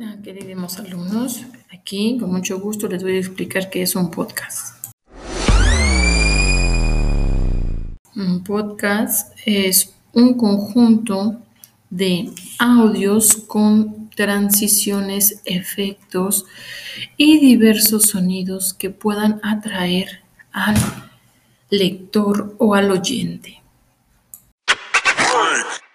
Hola, queridos alumnos. Aquí, con mucho gusto, les voy a explicar qué es un podcast. Un podcast es un conjunto de audios con transiciones, efectos y diversos sonidos que puedan atraer al lector o al oyente.